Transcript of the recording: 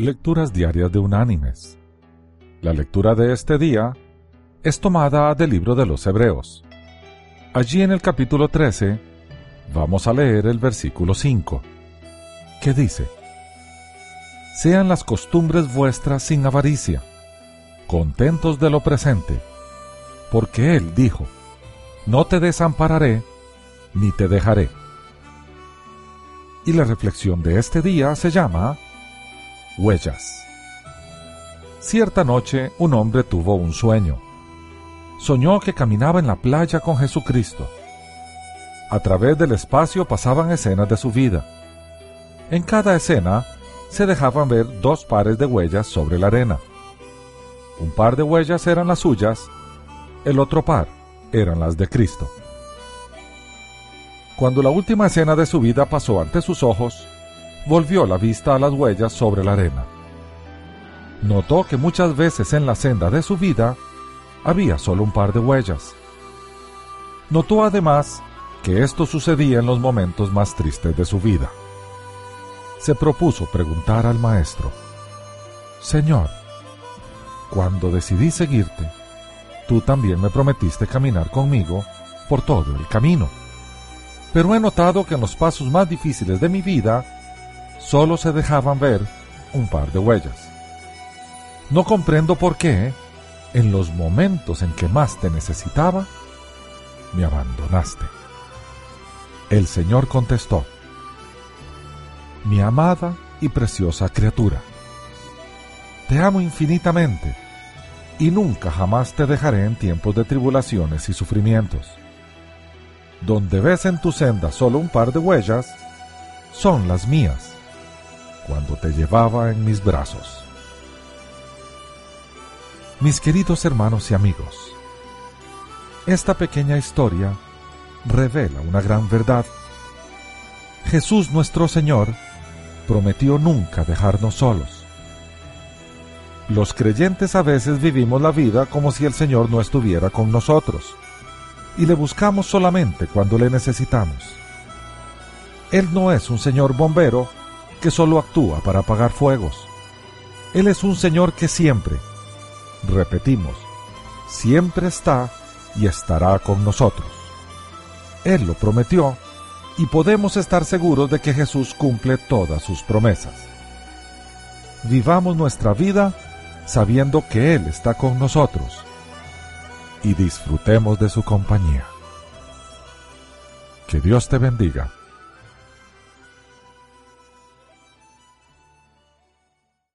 Lecturas Diarias de Unánimes. La lectura de este día es tomada del libro de los Hebreos. Allí en el capítulo 13 vamos a leer el versículo 5, que dice, Sean las costumbres vuestras sin avaricia, contentos de lo presente, porque Él dijo, No te desampararé, ni te dejaré. Y la reflexión de este día se llama Huellas. Cierta noche un hombre tuvo un sueño. Soñó que caminaba en la playa con Jesucristo. A través del espacio pasaban escenas de su vida. En cada escena se dejaban ver dos pares de huellas sobre la arena. Un par de huellas eran las suyas, el otro par eran las de Cristo. Cuando la última escena de su vida pasó ante sus ojos, volvió la vista a las huellas sobre la arena. Notó que muchas veces en la senda de su vida había solo un par de huellas. Notó además que esto sucedía en los momentos más tristes de su vida. Se propuso preguntar al maestro, Señor, cuando decidí seguirte, tú también me prometiste caminar conmigo por todo el camino pero he notado que en los pasos más difíciles de mi vida solo se dejaban ver un par de huellas. No comprendo por qué, en los momentos en que más te necesitaba, me abandonaste. El Señor contestó, mi amada y preciosa criatura, te amo infinitamente y nunca jamás te dejaré en tiempos de tribulaciones y sufrimientos donde ves en tu senda solo un par de huellas, son las mías, cuando te llevaba en mis brazos. Mis queridos hermanos y amigos, esta pequeña historia revela una gran verdad. Jesús nuestro Señor prometió nunca dejarnos solos. Los creyentes a veces vivimos la vida como si el Señor no estuviera con nosotros y le buscamos solamente cuando le necesitamos. Él no es un señor bombero que solo actúa para apagar fuegos. Él es un señor que siempre, repetimos, siempre está y estará con nosotros. Él lo prometió y podemos estar seguros de que Jesús cumple todas sus promesas. Vivamos nuestra vida sabiendo que Él está con nosotros y disfrutemos de su compañía. Que Dios te bendiga